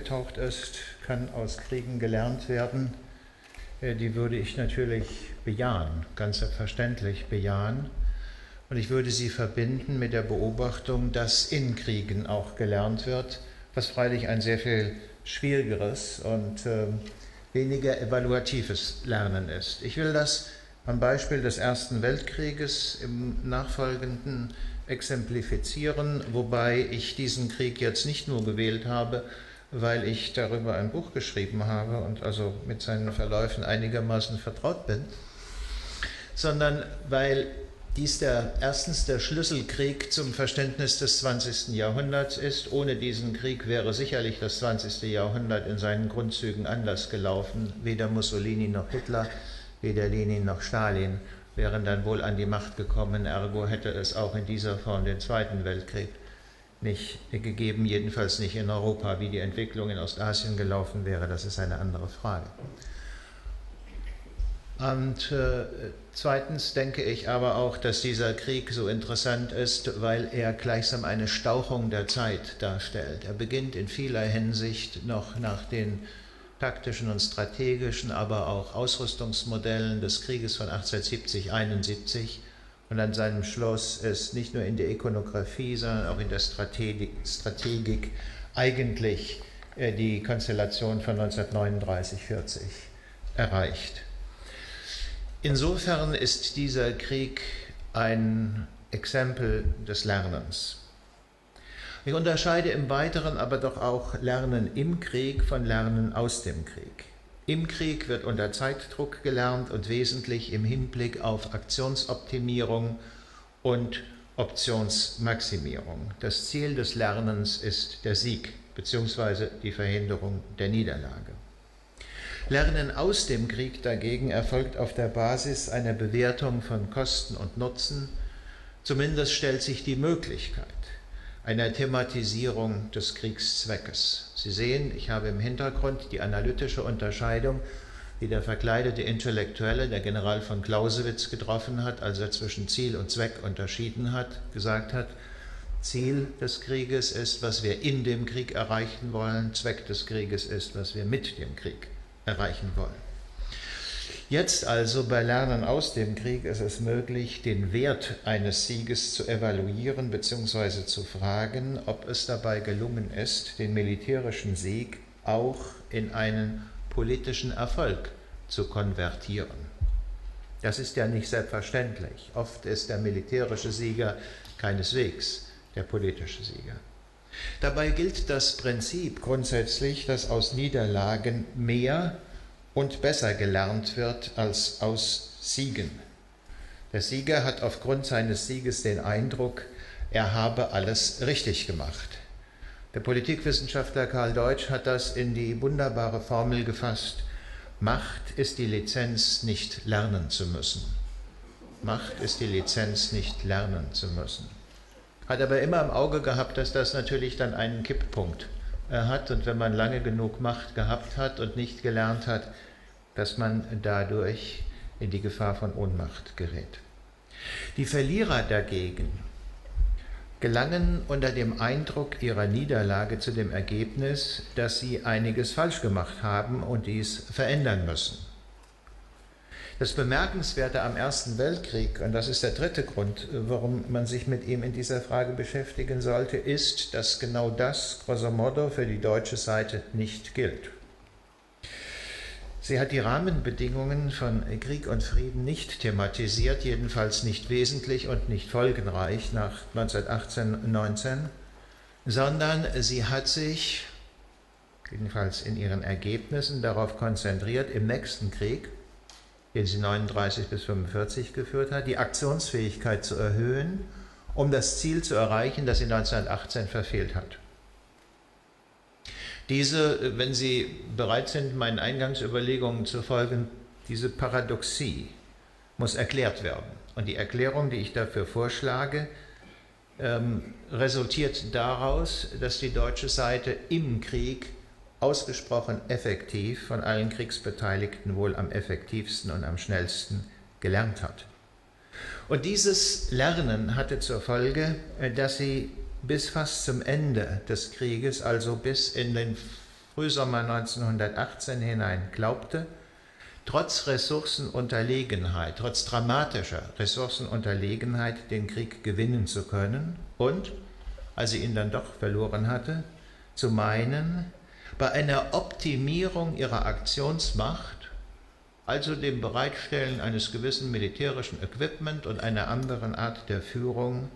aufgetaucht ist, kann aus Kriegen gelernt werden, äh, die würde ich natürlich bejahen, ganz selbstverständlich bejahen. Und ich würde sie verbinden mit der Beobachtung, dass in Kriegen auch gelernt wird, was freilich ein sehr viel schwierigeres und äh, weniger evaluatives Lernen ist. Ich will das am Beispiel des Ersten Weltkrieges im Nachfolgenden exemplifizieren, wobei ich diesen Krieg jetzt nicht nur gewählt habe, weil ich darüber ein Buch geschrieben habe und also mit seinen Verläufen einigermaßen vertraut bin, sondern weil dies der, erstens der Schlüsselkrieg zum Verständnis des 20. Jahrhunderts ist. Ohne diesen Krieg wäre sicherlich das 20. Jahrhundert in seinen Grundzügen anders gelaufen. Weder Mussolini noch Hitler, weder Lenin noch Stalin wären dann wohl an die Macht gekommen. Ergo hätte es auch in dieser Form den Zweiten Weltkrieg nicht gegeben, jedenfalls nicht in Europa. Wie die Entwicklung in Ostasien gelaufen wäre, das ist eine andere Frage. Und äh, zweitens denke ich aber auch, dass dieser Krieg so interessant ist, weil er gleichsam eine Stauchung der Zeit darstellt. Er beginnt in vieler Hinsicht noch nach den taktischen und strategischen, aber auch Ausrüstungsmodellen des Krieges von 1870-71 und an seinem Schluss ist nicht nur in der Ikonographie, sondern auch in der Strategik, Strategik eigentlich äh, die Konstellation von 1939-40 erreicht. Insofern ist dieser Krieg ein Exempel des Lernens. Ich unterscheide im Weiteren aber doch auch Lernen im Krieg von Lernen aus dem Krieg. Im Krieg wird unter Zeitdruck gelernt und wesentlich im Hinblick auf Aktionsoptimierung und Optionsmaximierung. Das Ziel des Lernens ist der Sieg bzw. die Verhinderung der Niederlage. Lernen aus dem Krieg dagegen erfolgt auf der Basis einer Bewertung von Kosten und Nutzen. Zumindest stellt sich die Möglichkeit einer Thematisierung des Kriegszweckes. Sie sehen, ich habe im Hintergrund die analytische Unterscheidung, die der verkleidete Intellektuelle, der General von Clausewitz, getroffen hat, als er zwischen Ziel und Zweck unterschieden hat, gesagt hat, Ziel des Krieges ist, was wir in dem Krieg erreichen wollen, Zweck des Krieges ist, was wir mit dem Krieg erreichen wollen. Jetzt also bei Lernen aus dem Krieg ist es möglich, den Wert eines Sieges zu evaluieren bzw. zu fragen, ob es dabei gelungen ist, den militärischen Sieg auch in einen politischen Erfolg zu konvertieren. Das ist ja nicht selbstverständlich. Oft ist der militärische Sieger keineswegs der politische Sieger. Dabei gilt das Prinzip grundsätzlich, dass aus Niederlagen mehr und besser gelernt wird als aus Siegen. Der Sieger hat aufgrund seines Sieges den Eindruck, er habe alles richtig gemacht. Der Politikwissenschaftler Karl Deutsch hat das in die wunderbare Formel gefasst, Macht ist die Lizenz, nicht lernen zu müssen. Macht ist die Lizenz, nicht lernen zu müssen. Hat aber immer im Auge gehabt, dass das natürlich dann einen Kipppunkt hat und wenn man lange genug Macht gehabt hat und nicht gelernt hat, dass man dadurch in die Gefahr von Ohnmacht gerät. Die Verlierer dagegen gelangen unter dem Eindruck ihrer Niederlage zu dem Ergebnis, dass sie einiges falsch gemacht haben und dies verändern müssen. Das Bemerkenswerte am Ersten Weltkrieg, und das ist der dritte Grund, warum man sich mit ihm in dieser Frage beschäftigen sollte, ist, dass genau das, grosso modo, für die deutsche Seite nicht gilt. Sie hat die Rahmenbedingungen von Krieg und Frieden nicht thematisiert, jedenfalls nicht wesentlich und nicht folgenreich nach 1918-19, sondern sie hat sich, jedenfalls in ihren Ergebnissen, darauf konzentriert, im nächsten Krieg, den sie 39 bis 45 geführt hat, die Aktionsfähigkeit zu erhöhen, um das Ziel zu erreichen, das sie 1918 verfehlt hat. Diese, wenn Sie bereit sind, meinen Eingangsüberlegungen zu folgen, diese Paradoxie muss erklärt werden. Und die Erklärung, die ich dafür vorschlage, ähm, resultiert daraus, dass die deutsche Seite im Krieg ausgesprochen effektiv von allen Kriegsbeteiligten wohl am effektivsten und am schnellsten gelernt hat. Und dieses Lernen hatte zur Folge, äh, dass sie bis fast zum Ende des Krieges, also bis in den Frühsommer 1918 hinein glaubte, trotz Ressourcenunterlegenheit, trotz dramatischer Ressourcenunterlegenheit den Krieg gewinnen zu können und, als sie ihn dann doch verloren hatte, zu meinen, bei einer Optimierung ihrer Aktionsmacht, also dem Bereitstellen eines gewissen militärischen Equipment und einer anderen Art der Führung,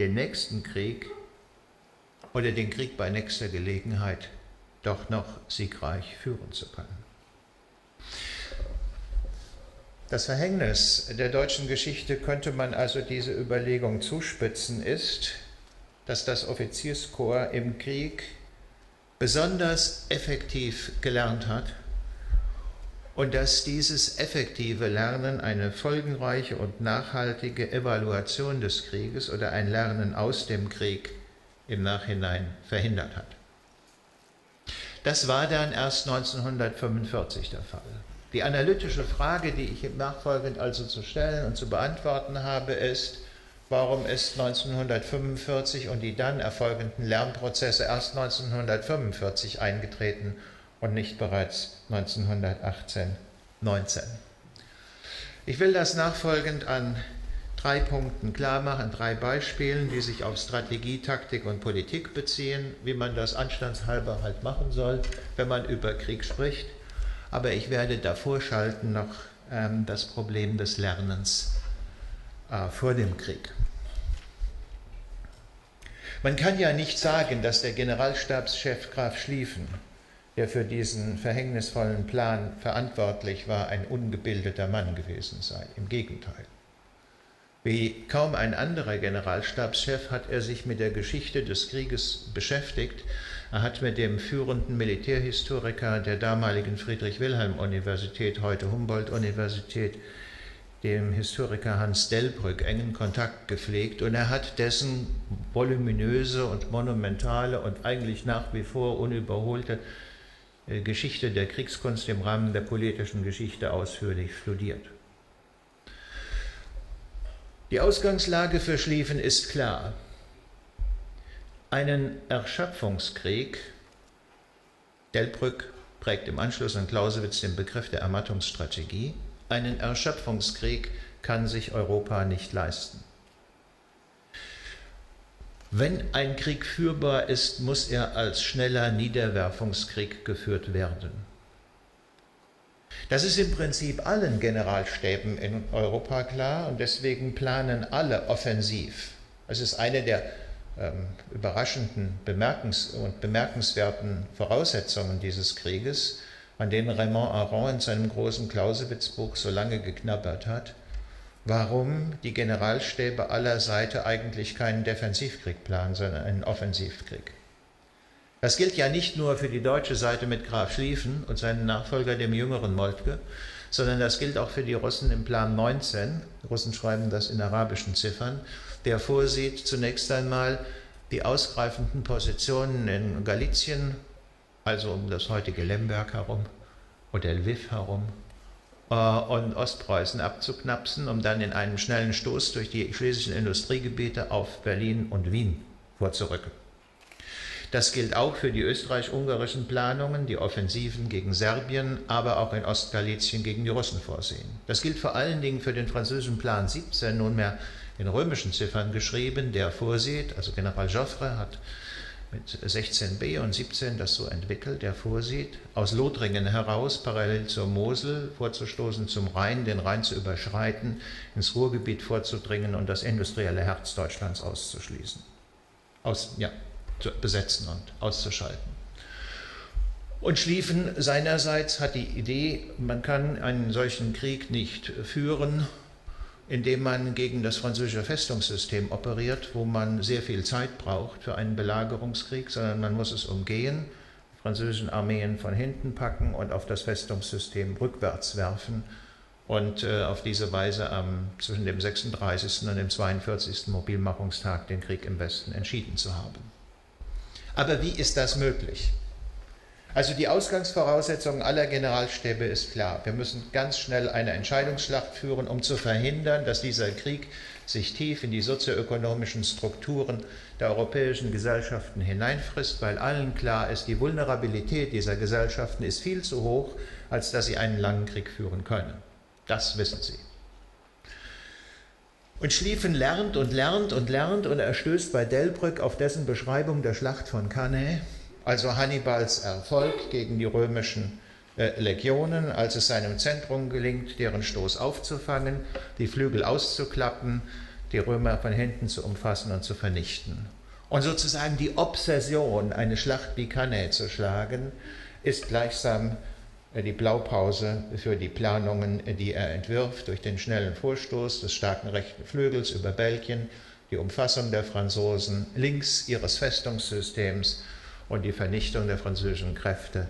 den nächsten Krieg oder den Krieg bei nächster Gelegenheit doch noch siegreich führen zu können. Das Verhängnis der deutschen Geschichte könnte man also diese Überlegung zuspitzen, ist, dass das Offizierskorps im Krieg besonders effektiv gelernt hat und dass dieses effektive Lernen eine folgenreiche und nachhaltige Evaluation des Krieges oder ein Lernen aus dem Krieg im Nachhinein verhindert hat. Das war dann erst 1945 der Fall. Die analytische Frage, die ich Nachfolgend also zu stellen und zu beantworten habe, ist, warum ist 1945 und die dann erfolgenden Lernprozesse erst 1945 eingetreten und nicht bereits 1918, 19. Ich will das nachfolgend an drei Punkten klar machen, drei Beispielen, die sich auf Strategie, Taktik und Politik beziehen, wie man das anstandshalber halt machen soll, wenn man über Krieg spricht aber ich werde davor schalten noch ähm, das Problem des Lernens äh, vor dem Krieg. Man kann ja nicht sagen, dass der Generalstabschef Graf Schlieffen, der für diesen verhängnisvollen Plan verantwortlich war, ein ungebildeter Mann gewesen sei. Im Gegenteil. Wie kaum ein anderer Generalstabschef hat er sich mit der Geschichte des Krieges beschäftigt er hat mit dem führenden Militärhistoriker der damaligen Friedrich-Wilhelm-Universität, heute Humboldt-Universität, dem Historiker Hans Delbrück, engen Kontakt gepflegt und er hat dessen voluminöse und monumentale und eigentlich nach wie vor unüberholte äh, Geschichte der Kriegskunst im Rahmen der politischen Geschichte ausführlich studiert. Die Ausgangslage für Schlieffen ist klar einen Erschöpfungskrieg, Delbrück prägt im Anschluss an Clausewitz den Begriff der Ermattungsstrategie, einen Erschöpfungskrieg kann sich Europa nicht leisten. Wenn ein Krieg führbar ist, muss er als schneller Niederwerfungskrieg geführt werden. Das ist im Prinzip allen Generalstäben in Europa klar und deswegen planen alle offensiv. Es ist eine der ähm, überraschenden bemerkens und bemerkenswerten Voraussetzungen dieses Krieges, an denen Raymond Aron in seinem großen Clausewitz-Buch so lange geknabbert hat, warum die Generalstäbe aller Seite eigentlich keinen Defensivkrieg planen, sondern einen Offensivkrieg. Das gilt ja nicht nur für die deutsche Seite mit Graf Schlieffen und seinen Nachfolger, dem jüngeren Moltke, sondern das gilt auch für die Russen im Plan 19. Die Russen schreiben das in arabischen Ziffern der vorsieht zunächst einmal die ausgreifenden Positionen in Galizien, also um das heutige Lemberg herum oder Lviv herum, äh, und Ostpreußen abzuknapsen, um dann in einem schnellen Stoß durch die schlesischen Industriegebiete auf Berlin und Wien vorzurücken. Das gilt auch für die österreich-ungarischen Planungen, die Offensiven gegen Serbien, aber auch in Ostgalizien gegen die Russen vorsehen. Das gilt vor allen Dingen für den französischen Plan 17, nunmehr in römischen Ziffern geschrieben, der vorsieht, also General Joffre hat mit 16b und 17 das so entwickelt, der vorsieht, aus Lothringen heraus parallel zur Mosel vorzustoßen, zum Rhein, den Rhein zu überschreiten, ins Ruhrgebiet vorzudringen und das industrielle Herz Deutschlands auszuschließen, aus, ja, zu besetzen und auszuschalten. Und Schlieffen seinerseits hat die Idee, man kann einen solchen Krieg nicht führen indem man gegen das französische Festungssystem operiert, wo man sehr viel Zeit braucht für einen Belagerungskrieg, sondern man muss es umgehen, französischen Armeen von hinten packen und auf das Festungssystem rückwärts werfen und äh, auf diese Weise ähm, zwischen dem 36. und dem 42. Mobilmachungstag den Krieg im Westen entschieden zu haben. Aber wie ist das möglich? Also die Ausgangsvoraussetzung aller Generalstäbe ist klar. Wir müssen ganz schnell eine Entscheidungsschlacht führen, um zu verhindern, dass dieser Krieg sich tief in die sozioökonomischen Strukturen der europäischen Gesellschaften hineinfrisst, weil allen klar ist, die Vulnerabilität dieser Gesellschaften ist viel zu hoch, als dass sie einen langen Krieg führen können. Das wissen sie. Und Schlieffen lernt und lernt und lernt und er stößt bei Delbrück auf dessen Beschreibung der Schlacht von Cannae, also Hannibals Erfolg gegen die römischen äh, Legionen, als es seinem Zentrum gelingt, deren Stoß aufzufangen, die Flügel auszuklappen, die Römer von hinten zu umfassen und zu vernichten. Und sozusagen die Obsession, eine Schlacht wie Cannae zu schlagen, ist gleichsam äh, die Blaupause für die Planungen, die er entwirft durch den schnellen Vorstoß des starken rechten Flügels über Belgien, die Umfassung der Franzosen links ihres Festungssystems und die Vernichtung der französischen Kräfte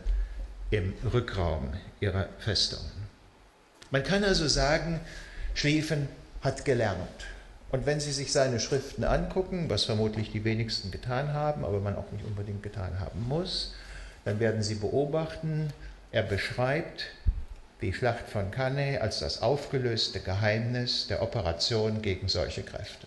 im Rückraum ihrer Festungen. Man kann also sagen, Schlieffen hat gelernt. Und wenn Sie sich seine Schriften angucken, was vermutlich die wenigsten getan haben, aber man auch nicht unbedingt getan haben muss, dann werden Sie beobachten, er beschreibt die Schlacht von Cannae als das aufgelöste Geheimnis der Operation gegen solche Kräfte.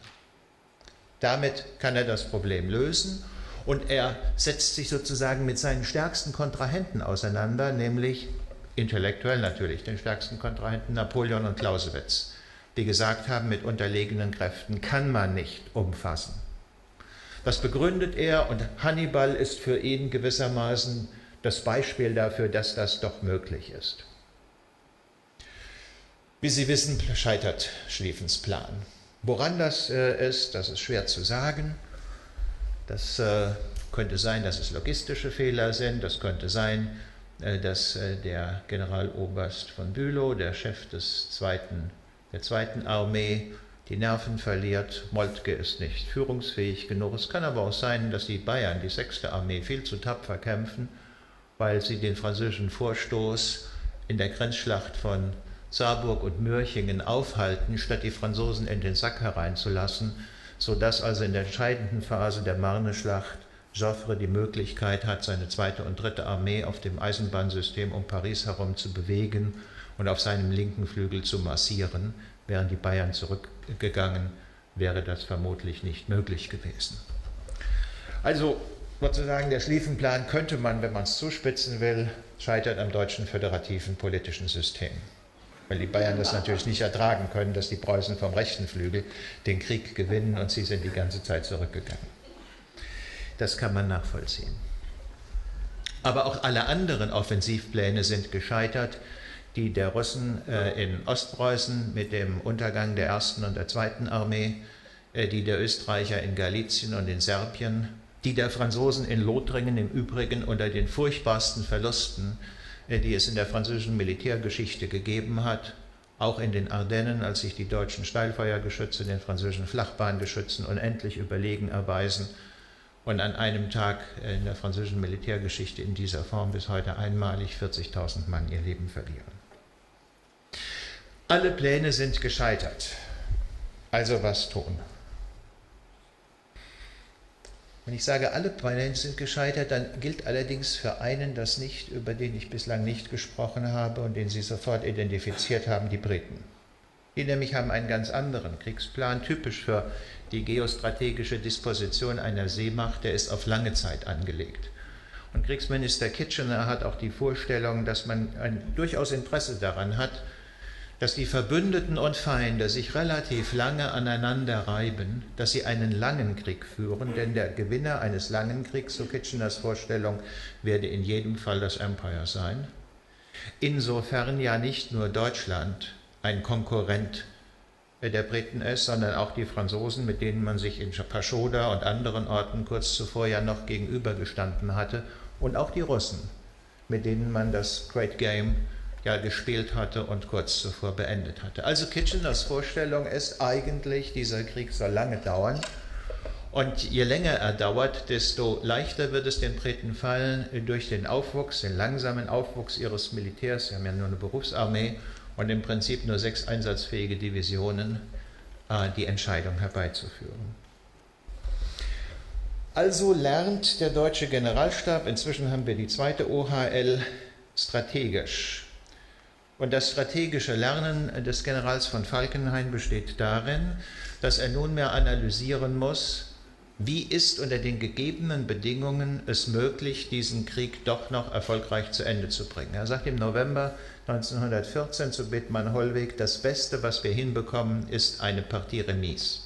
Damit kann er das Problem lösen und er setzt sich sozusagen mit seinen stärksten Kontrahenten auseinander, nämlich intellektuell natürlich den stärksten Kontrahenten Napoleon und Clausewitz, die gesagt haben, mit unterlegenen Kräften kann man nicht umfassen. Das begründet er und Hannibal ist für ihn gewissermaßen das Beispiel dafür, dass das doch möglich ist. Wie Sie wissen, scheitert Schlieffens Plan. Woran das äh, ist, das ist schwer zu sagen. Das äh, könnte sein, dass es logistische Fehler sind. Das könnte sein, äh, dass äh, der Generaloberst von Bülow, der Chef des zweiten, der zweiten Armee, die Nerven verliert. Moltke ist nicht führungsfähig genug. Es kann aber auch sein, dass die Bayern, die sechste Armee, viel zu tapfer kämpfen weil sie den französischen Vorstoß in der Grenzschlacht von Saarburg und Mürchingen aufhalten, statt die Franzosen in den Sack hereinzulassen, sodass also in der entscheidenden Phase der Marne-Schlacht Joffre die Möglichkeit hat, seine zweite und dritte Armee auf dem Eisenbahnsystem um Paris herum zu bewegen und auf seinem linken Flügel zu massieren. Wären die Bayern zurückgegangen, wäre das vermutlich nicht möglich gewesen. Also sozusagen der Schlieffenplan könnte man, wenn man es zuspitzen will, scheitert am deutschen föderativen politischen System. Weil die Bayern das natürlich nicht ertragen können, dass die Preußen vom rechten Flügel den Krieg gewinnen und sie sind die ganze Zeit zurückgegangen. Das kann man nachvollziehen. Aber auch alle anderen Offensivpläne sind gescheitert, die der Russen äh, in Ostpreußen mit dem Untergang der ersten und der zweiten Armee, äh, die der Österreicher in Galizien und in Serbien die der Franzosen in Lothringen im Übrigen unter den furchtbarsten Verlusten, die es in der französischen Militärgeschichte gegeben hat, auch in den Ardennen, als sich die deutschen Steilfeuergeschütze den französischen Flachbahngeschützen unendlich überlegen erweisen und an einem Tag in der französischen Militärgeschichte in dieser Form bis heute einmalig 40.000 Mann ihr Leben verlieren. Alle Pläne sind gescheitert. Also was tun? Wenn ich sage, alle Pläne sind gescheitert, dann gilt allerdings für einen das nicht, über den ich bislang nicht gesprochen habe und den Sie sofort identifiziert haben, die Briten. Die nämlich haben einen ganz anderen Kriegsplan, typisch für die geostrategische Disposition einer Seemacht, der ist auf lange Zeit angelegt. Und Kriegsminister Kitchener hat auch die Vorstellung, dass man ein durchaus Interesse daran hat, dass die Verbündeten und Feinde sich relativ lange aneinander reiben, dass sie einen langen Krieg führen, denn der Gewinner eines langen Kriegs, so Kitcheners Vorstellung, werde in jedem Fall das Empire sein. Insofern ja nicht nur Deutschland ein Konkurrent der Briten ist, sondern auch die Franzosen, mit denen man sich in Paschoda und anderen Orten kurz zuvor ja noch gegenübergestanden hatte, und auch die Russen, mit denen man das Great Game ja gespielt hatte und kurz zuvor beendet hatte. Also Kitcheners Vorstellung ist eigentlich, dieser Krieg soll lange dauern. Und je länger er dauert, desto leichter wird es den Briten fallen, durch den Aufwuchs, den langsamen Aufwuchs ihres Militärs, sie haben ja nur eine Berufsarmee und im Prinzip nur sechs einsatzfähige Divisionen, äh, die Entscheidung herbeizuführen. Also lernt der deutsche Generalstab, inzwischen haben wir die zweite OHL, strategisch. Und das strategische Lernen des Generals von Falkenhayn besteht darin, dass er nunmehr analysieren muss, wie ist unter den gegebenen Bedingungen es möglich, diesen Krieg doch noch erfolgreich zu Ende zu bringen. Er sagt im November 1914 zu Bethmann-Hollweg, das Beste, was wir hinbekommen, ist eine Partie Remise.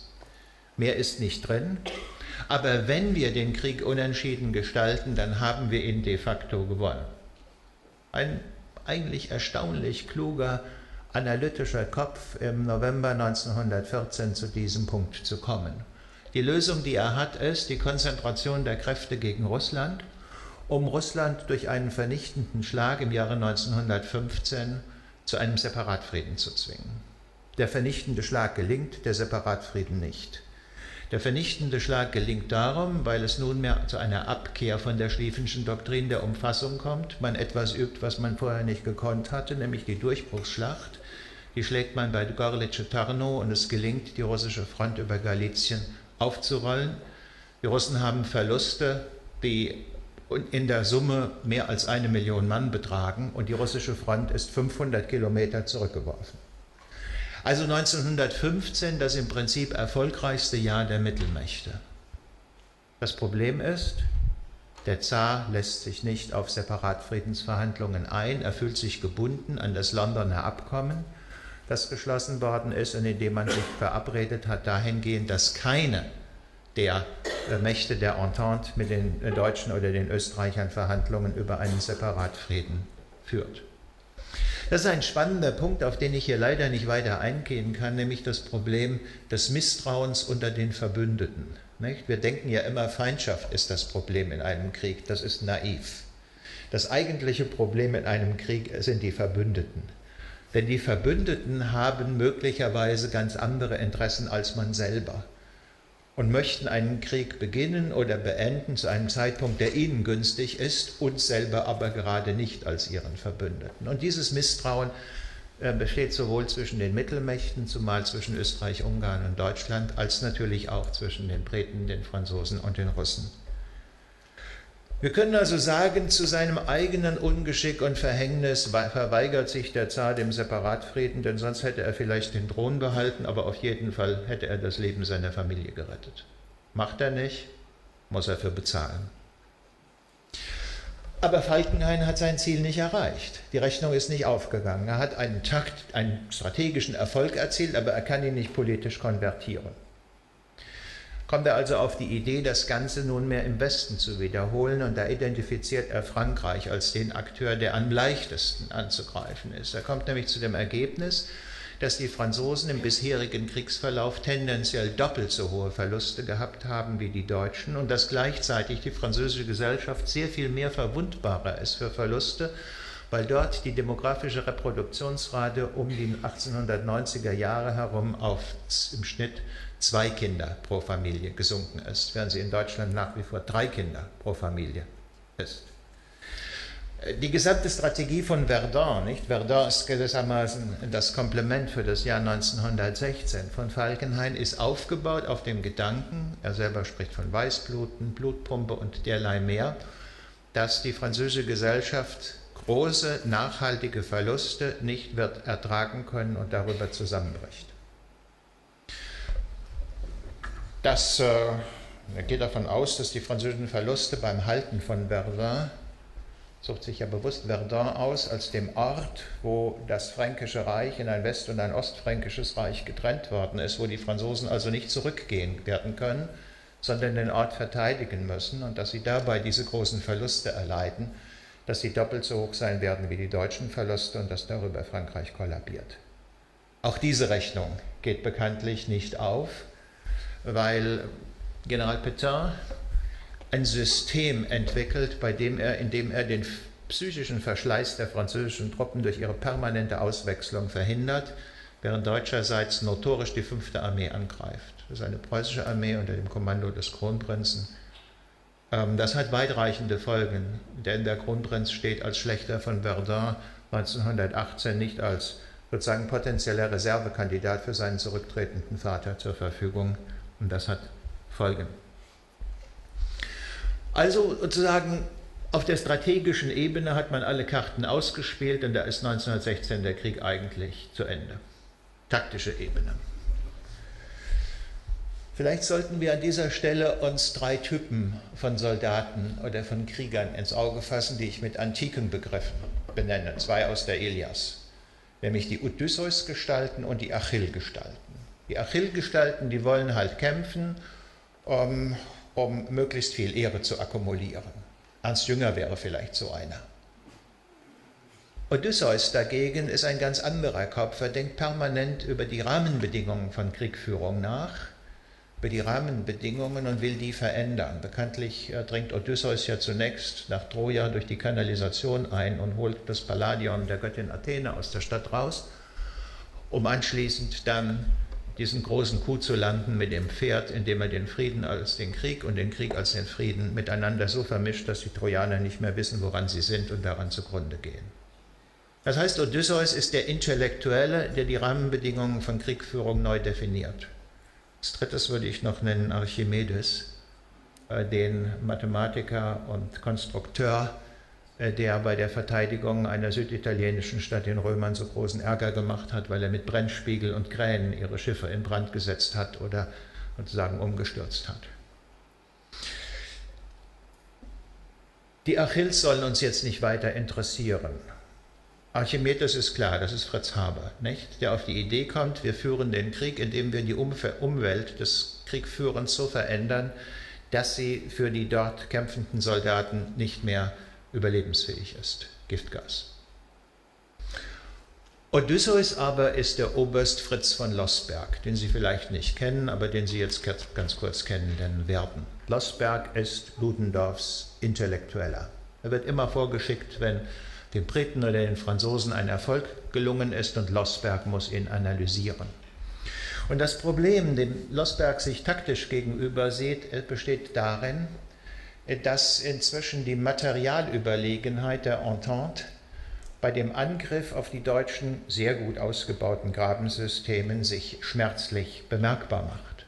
Mehr ist nicht drin. Aber wenn wir den Krieg unentschieden gestalten, dann haben wir ihn de facto gewonnen. Ein eigentlich erstaunlich kluger, analytischer Kopf im November 1914 zu diesem Punkt zu kommen. Die Lösung, die er hat, ist die Konzentration der Kräfte gegen Russland, um Russland durch einen vernichtenden Schlag im Jahre 1915 zu einem Separatfrieden zu zwingen. Der vernichtende Schlag gelingt, der Separatfrieden nicht. Der vernichtende Schlag gelingt darum, weil es nunmehr zu einer Abkehr von der Schlieffenschen Doktrin der Umfassung kommt. Man etwas übt, was man vorher nicht gekonnt hatte, nämlich die Durchbruchsschlacht. Die schlägt man bei Gorlice Tarnow und es gelingt, die russische Front über Galizien aufzurollen. Die Russen haben Verluste, die in der Summe mehr als eine Million Mann betragen und die russische Front ist 500 Kilometer zurückgeworfen. Also 1915 das im Prinzip erfolgreichste Jahr der Mittelmächte. Das Problem ist, der Zar lässt sich nicht auf Separatfriedensverhandlungen ein, er fühlt sich gebunden an das Londoner Abkommen, das geschlossen worden ist und in dem man sich verabredet hat dahingehend, dass keine der Mächte der Entente mit den Deutschen oder den Österreichern Verhandlungen über einen Separatfrieden führt. Das ist ein spannender Punkt, auf den ich hier leider nicht weiter eingehen kann, nämlich das Problem des Misstrauens unter den Verbündeten. Wir denken ja immer, Feindschaft ist das Problem in einem Krieg. Das ist naiv. Das eigentliche Problem in einem Krieg sind die Verbündeten. Denn die Verbündeten haben möglicherweise ganz andere Interessen als man selber und möchten einen Krieg beginnen oder beenden zu einem Zeitpunkt, der ihnen günstig ist, uns selber aber gerade nicht als ihren Verbündeten. Und dieses Misstrauen äh, besteht sowohl zwischen den Mittelmächten, zumal zwischen Österreich, Ungarn und Deutschland, als natürlich auch zwischen den Briten, den Franzosen und den Russen. Wir können also sagen, zu seinem eigenen Ungeschick und Verhängnis verweigert sich der Zar dem Separatfrieden, denn sonst hätte er vielleicht den Thron behalten, aber auf jeden Fall hätte er das Leben seiner Familie gerettet. Macht er nicht, muss er für bezahlen. Aber Falkenhayn hat sein Ziel nicht erreicht. Die Rechnung ist nicht aufgegangen. Er hat einen Takt, einen strategischen Erfolg erzielt, aber er kann ihn nicht politisch konvertieren kommt er also auf die Idee, das Ganze nunmehr im Westen zu wiederholen und da identifiziert er Frankreich als den Akteur, der am leichtesten anzugreifen ist. Er kommt nämlich zu dem Ergebnis, dass die Franzosen im bisherigen Kriegsverlauf tendenziell doppelt so hohe Verluste gehabt haben wie die Deutschen und dass gleichzeitig die französische Gesellschaft sehr viel mehr verwundbarer ist für Verluste, weil dort die demografische Reproduktionsrate um die 1890er Jahre herum auf im Schnitt zwei Kinder pro Familie gesunken ist, während sie in Deutschland nach wie vor drei Kinder pro Familie ist. Die gesamte Strategie von Verdun, nicht? Verdun ist gewissermaßen das Komplement für das Jahr 1916 von Falkenhayn, ist aufgebaut auf dem Gedanken, er selber spricht von Weißbluten, Blutpumpe und derlei mehr, dass die französische Gesellschaft große, nachhaltige Verluste nicht wird ertragen können und darüber zusammenbricht. Das äh, geht davon aus, dass die französischen Verluste beim Halten von Verdun, sucht sich ja bewusst Verdun aus, als dem Ort, wo das Fränkische Reich in ein West- und ein Ostfränkisches Reich getrennt worden ist, wo die Franzosen also nicht zurückgehen werden können, sondern den Ort verteidigen müssen und dass sie dabei diese großen Verluste erleiden, dass sie doppelt so hoch sein werden wie die deutschen Verluste und dass darüber Frankreich kollabiert. Auch diese Rechnung geht bekanntlich nicht auf weil General Petain ein System entwickelt, bei dem er, in dem er den psychischen Verschleiß der französischen Truppen durch ihre permanente Auswechslung verhindert, während deutscherseits notorisch die fünfte Armee angreift. Das ist eine preußische Armee unter dem Kommando des Kronprinzen. Ähm, das hat weitreichende Folgen, denn der Kronprinz steht als Schlechter von Verdun 1918 nicht als sozusagen potenzieller Reservekandidat für seinen zurücktretenden Vater zur Verfügung. Und das hat Folgen. Also sozusagen auf der strategischen Ebene hat man alle Karten ausgespielt und da ist 1916 der Krieg eigentlich zu Ende. Taktische Ebene. Vielleicht sollten wir an dieser Stelle uns drei Typen von Soldaten oder von Kriegern ins Auge fassen, die ich mit antiken Begriffen benenne, zwei aus der Ilias, nämlich die Odysseus-Gestalten und die Achill-Gestalten. Die Achill-Gestalten, die wollen halt kämpfen, um, um möglichst viel Ehre zu akkumulieren. Ernst Jünger wäre vielleicht so einer. Odysseus dagegen ist ein ganz anderer Kopf. Er denkt permanent über die Rahmenbedingungen von Kriegführung nach über die Rahmenbedingungen und will die verändern. Bekanntlich äh, dringt Odysseus ja zunächst nach Troja durch die Kanalisation ein und holt das Palladion der Göttin Athene aus der Stadt raus, um anschließend dann diesen großen Coup zu landen mit dem Pferd, indem er den Frieden als den Krieg und den Krieg als den Frieden miteinander so vermischt, dass die Trojaner nicht mehr wissen, woran sie sind und daran zugrunde gehen. Das heißt, Odysseus ist der Intellektuelle, der die Rahmenbedingungen von Kriegführung neu definiert. Als drittes würde ich noch nennen Archimedes, äh, den Mathematiker und Konstrukteur, der bei der Verteidigung einer süditalienischen Stadt den Römern so großen Ärger gemacht hat, weil er mit Brennspiegel und Kränen ihre Schiffe in Brand gesetzt hat oder sozusagen umgestürzt hat. Die Achilles sollen uns jetzt nicht weiter interessieren. Archimedes ist klar, das ist Fritz Haber, nicht? der auf die Idee kommt, wir führen den Krieg, indem wir die Umwelt des Kriegführens so verändern, dass sie für die dort kämpfenden Soldaten nicht mehr überlebensfähig ist. Giftgas. Odysseus aber ist der Oberst Fritz von Lossberg, den Sie vielleicht nicht kennen, aber den Sie jetzt ganz kurz kennen werden. Lossberg ist Ludendorffs Intellektueller. Er wird immer vorgeschickt, wenn den Briten oder den Franzosen ein Erfolg gelungen ist und Lossberg muss ihn analysieren. Und das Problem, dem Lossberg sich taktisch gegenüber sieht, besteht darin, dass inzwischen die Materialüberlegenheit der Entente bei dem Angriff auf die deutschen sehr gut ausgebauten Grabensystemen sich schmerzlich bemerkbar macht.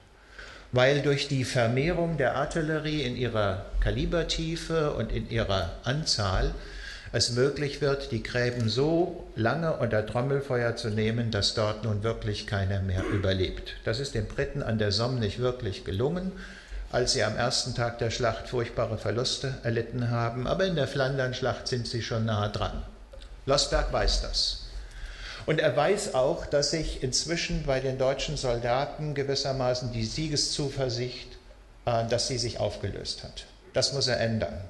Weil durch die Vermehrung der Artillerie in ihrer Kalibertiefe und in ihrer Anzahl es möglich wird, die Gräben so lange unter Trommelfeuer zu nehmen, dass dort nun wirklich keiner mehr überlebt. Das ist den Briten an der Somme nicht wirklich gelungen, als sie am ersten Tag der Schlacht furchtbare Verluste erlitten haben, aber in der Flandernschlacht sind sie schon nahe dran. Losberg weiß das. Und er weiß auch, dass sich inzwischen bei den deutschen Soldaten gewissermaßen die Siegeszuversicht, äh, dass sie sich aufgelöst hat. Das muss er ändern.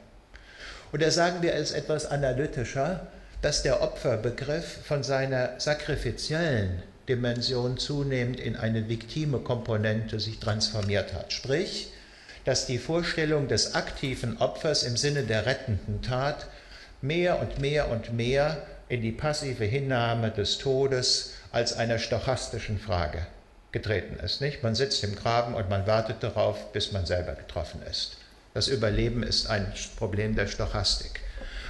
Oder sagen wir es etwas analytischer, dass der Opferbegriff von seiner sakrifiziellen Dimension zunehmend in eine viktime Komponente sich transformiert hat. Sprich, dass die Vorstellung des aktiven Opfers im Sinne der rettenden Tat mehr und mehr und mehr in die passive Hinnahme des Todes als einer stochastischen Frage getreten ist. Nicht? Man sitzt im Graben und man wartet darauf, bis man selber getroffen ist. Das Überleben ist ein Problem der Stochastik.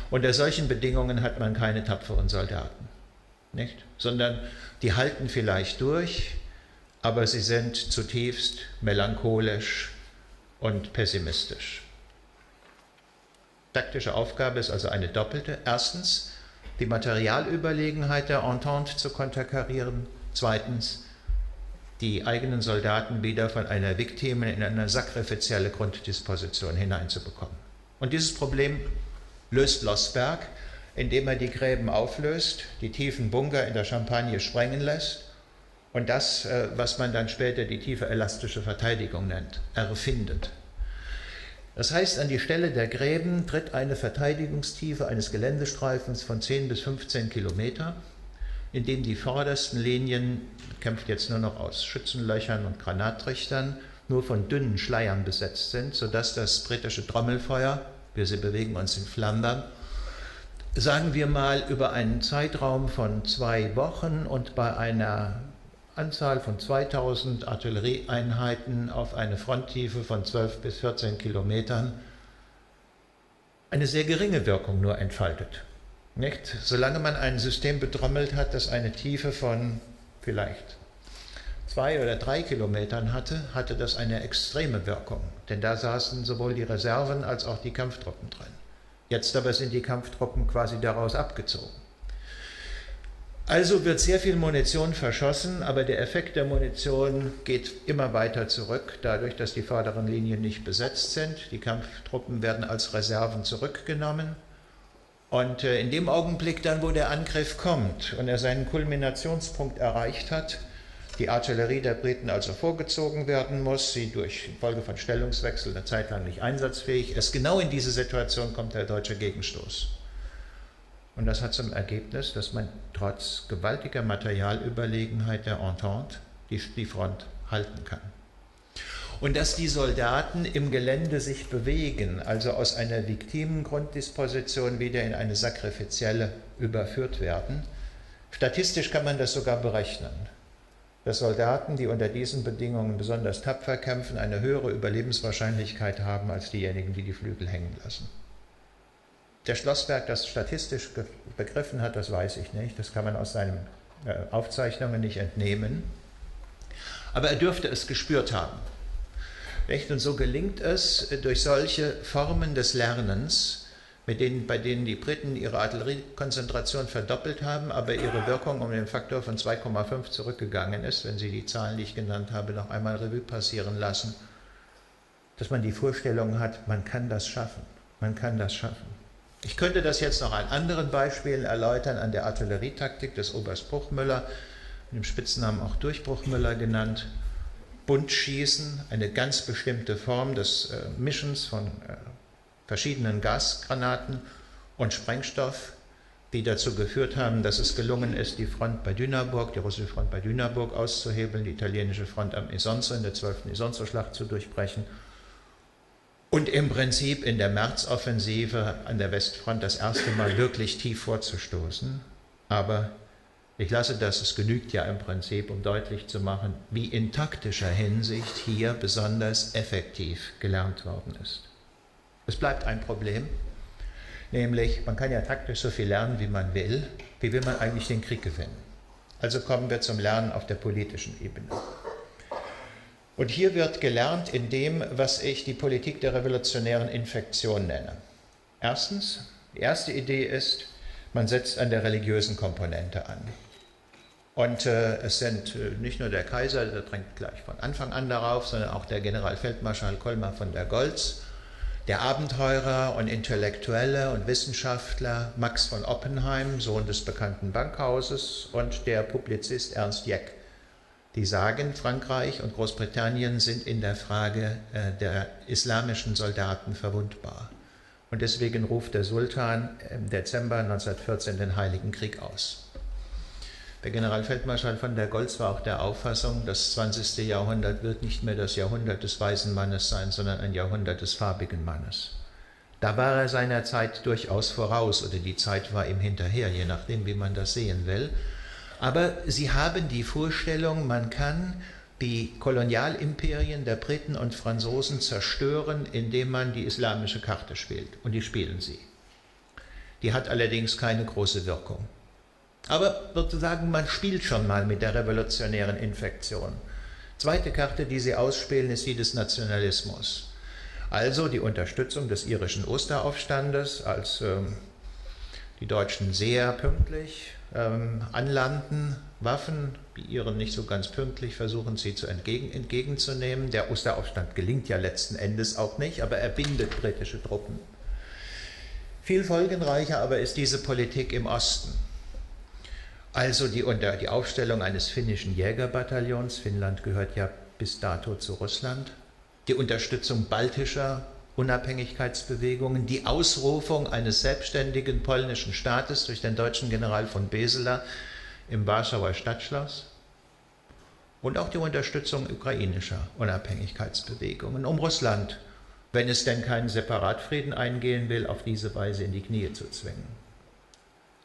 Unter solchen Bedingungen hat man keine tapferen Soldaten, nicht? sondern die halten vielleicht durch, aber sie sind zutiefst melancholisch und pessimistisch. Taktische Aufgabe ist also eine doppelte. Erstens, die Materialüberlegenheit der Entente zu konterkarieren. Zweitens, die eigenen Soldaten wieder von einer Viktimen in eine sakrifizielle Grunddisposition hineinzubekommen. Und dieses Problem löst Lossberg, indem er die Gräben auflöst, die tiefen Bunker in der Champagne sprengen lässt und das, äh, was man dann später die tiefe elastische Verteidigung nennt, erfindet. Das heißt, an die Stelle der Gräben tritt eine Verteidigungstiefe eines Geländestreifens von 10 bis 15 Kilometer in dem die vordersten Linien, kämpft jetzt nur noch aus Schützenlöchern und Granattrichtern, nur von dünnen Schleiern besetzt sind, sodass das britische Trommelfeuer, wir sie bewegen uns in Flandern, sagen wir mal über einen Zeitraum von zwei Wochen und bei einer Anzahl von 2000 Artillerieeinheiten auf eine Fronttiefe von 12 bis 14 Kilometern eine sehr geringe Wirkung nur entfaltet. Nicht? Solange man ein System betrommelt hat, das eine Tiefe von vielleicht zwei oder drei Kilometern hatte, hatte das eine extreme Wirkung. Denn da saßen sowohl die Reserven als auch die Kampftruppen drin. Jetzt aber sind die Kampftruppen quasi daraus abgezogen. Also wird sehr viel Munition verschossen, aber der Effekt der Munition geht immer weiter zurück, dadurch, dass die vorderen Linien nicht besetzt sind. Die Kampftruppen werden als Reserven zurückgenommen. Und äh, in dem Augenblick dann, wo der Angriff kommt und er seinen Kulminationspunkt erreicht hat, die Artillerie der Briten also vorgezogen werden muss, sie durch Folge von Stellungswechsel eine Zeit lang nicht einsatzfähig ist, genau in diese Situation kommt der deutsche Gegenstoß. Und das hat zum Ergebnis, dass man trotz gewaltiger Materialüberlegenheit der Entente die, die Front halten kann. Und dass die Soldaten im Gelände sich bewegen, also aus einer viktimen Grunddisposition wieder in eine sakrifizielle überführt werden. Statistisch kann man das sogar berechnen, dass Soldaten, die unter diesen Bedingungen besonders tapfer kämpfen, eine höhere Überlebenswahrscheinlichkeit haben als diejenigen, die die Flügel hängen lassen. Der Schlossberg das statistisch begriffen hat, das weiß ich nicht. Das kann man aus seinen äh, Aufzeichnungen nicht entnehmen. Aber er dürfte es gespürt haben. Und so gelingt es äh, durch solche Formen des Lernens, mit denen, bei denen die Briten ihre Artilleriekonzentration verdoppelt haben, aber ihre Wirkung um den Faktor von 2,5 zurückgegangen ist, wenn Sie die Zahlen, die ich genannt habe, noch einmal Revue passieren lassen, dass man die Vorstellung hat, man kann das schaffen. Man kann das schaffen. Ich könnte das jetzt noch an anderen Beispielen erläutern, an der Artillerietaktik des Oberst Bruchmüller, dem Spitznamen auch Durchbruchmüller genannt. Buntschießen, eine ganz bestimmte Form des äh, Mischens von äh, verschiedenen Gasgranaten und Sprengstoff, die dazu geführt haben, dass es gelungen ist, die Front bei Dünaburg, die russische Front bei Dünaburg auszuhebeln, die italienische Front am Isonzo in der 12. Isonzo-Schlacht zu durchbrechen und im Prinzip in der Märzoffensive an der Westfront das erste Mal wirklich tief vorzustoßen. Aber ich lasse das, es genügt ja im Prinzip, um deutlich zu machen, wie in taktischer Hinsicht hier besonders effektiv gelernt worden ist. Es bleibt ein Problem, nämlich man kann ja taktisch so viel lernen, wie man will. Wie will man eigentlich den Krieg gewinnen? Also kommen wir zum Lernen auf der politischen Ebene. Und hier wird gelernt in dem, was ich die Politik der revolutionären Infektion nenne. Erstens, die erste Idee ist, man setzt an der religiösen Komponente an. Und äh, es sind äh, nicht nur der Kaiser, der drängt gleich von Anfang an darauf, sondern auch der Generalfeldmarschall Kolmar von der Goltz, der Abenteurer und Intellektuelle und Wissenschaftler Max von Oppenheim, Sohn des bekannten Bankhauses, und der Publizist Ernst Jeck die sagen, Frankreich und Großbritannien sind in der Frage äh, der islamischen Soldaten verwundbar. Und deswegen ruft der Sultan im Dezember 1914 den Heiligen Krieg aus. Der Generalfeldmarschall von der Goltz war auch der Auffassung, das 20. Jahrhundert wird nicht mehr das Jahrhundert des weisen Mannes sein, sondern ein Jahrhundert des farbigen Mannes. Da war er seiner Zeit durchaus voraus oder die Zeit war ihm hinterher, je nachdem, wie man das sehen will. Aber sie haben die Vorstellung, man kann die Kolonialimperien der Briten und Franzosen zerstören, indem man die islamische Karte spielt. Und die spielen sie. Die hat allerdings keine große Wirkung. Aber sozusagen, man spielt schon mal mit der revolutionären Infektion. Zweite Karte, die sie ausspielen, ist die des Nationalismus. Also die Unterstützung des irischen Osteraufstandes, als ähm, die Deutschen sehr pünktlich ähm, anlanden, Waffen, die ihren nicht so ganz pünktlich versuchen, sie zu entgegen, entgegenzunehmen. Der Osteraufstand gelingt ja letzten Endes auch nicht, aber er bindet britische Truppen. Viel folgenreicher aber ist diese Politik im Osten. Also die, unter, die Aufstellung eines finnischen Jägerbataillons, Finnland gehört ja bis dato zu Russland, die Unterstützung baltischer Unabhängigkeitsbewegungen, die Ausrufung eines selbstständigen polnischen Staates durch den deutschen General von Beseler im Warschauer Stadtschloss und auch die Unterstützung ukrainischer Unabhängigkeitsbewegungen, um Russland, wenn es denn keinen Separatfrieden eingehen will, auf diese Weise in die Knie zu zwingen.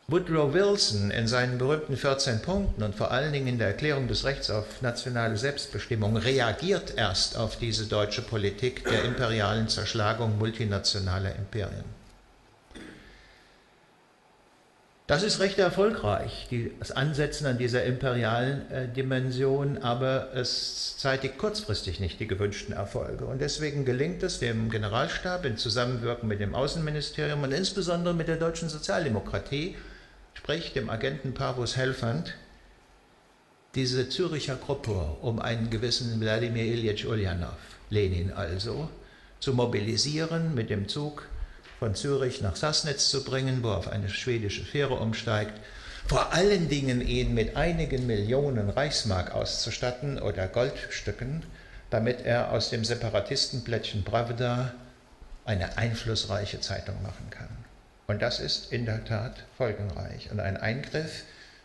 Woodrow Wilson in seinen berühmten 14 Punkten und vor allen Dingen in der Erklärung des Rechts auf nationale Selbstbestimmung reagiert erst auf diese deutsche Politik der imperialen Zerschlagung multinationaler Imperien. Das ist recht erfolgreich, das Ansetzen an dieser imperialen äh, Dimension, aber es zeitigt kurzfristig nicht die gewünschten Erfolge. Und deswegen gelingt es dem Generalstab in Zusammenwirken mit dem Außenministerium und insbesondere mit der deutschen Sozialdemokratie, sprich dem Agenten Pavus Helfand, diese Züricher Gruppe um einen gewissen Wladimir Ilyich Ulyanov, Lenin also, zu mobilisieren mit dem Zug von Zürich nach Sassnitz zu bringen, wo er auf eine schwedische Fähre umsteigt, vor allen Dingen ihn mit einigen Millionen Reichsmark auszustatten oder Goldstücken, damit er aus dem Separatistenplättchen Pravda eine einflussreiche Zeitung machen kann. Und das ist in der Tat folgenreich und ein Eingriff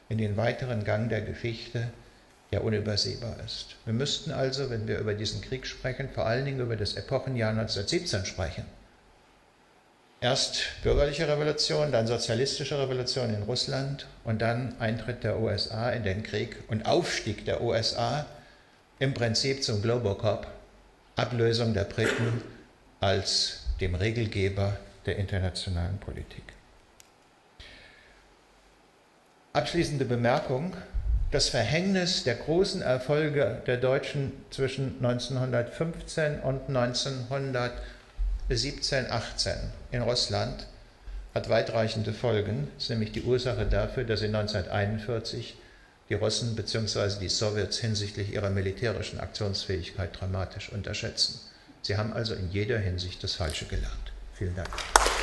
in den weiteren Gang der Geschichte, der unübersehbar ist. Wir müssten also, wenn wir über diesen Krieg sprechen, vor allen Dingen über das Epochenjahr 1917 sprechen Erst bürgerliche Revolution, dann sozialistische Revolution in Russland und dann Eintritt der USA in den Krieg und Aufstieg der USA im Prinzip zum Globocop, Ablösung der Briten als dem Regelgeber der internationalen Politik. Abschließende Bemerkung. Das Verhängnis der großen Erfolge der Deutschen zwischen 1915 und 1900 17, 18 in Russland hat weitreichende Folgen. Ist nämlich die Ursache dafür, dass in 1941 die Russen bzw. die Sowjets hinsichtlich ihrer militärischen Aktionsfähigkeit dramatisch unterschätzen. Sie haben also in jeder Hinsicht das Falsche gelernt. Vielen Dank.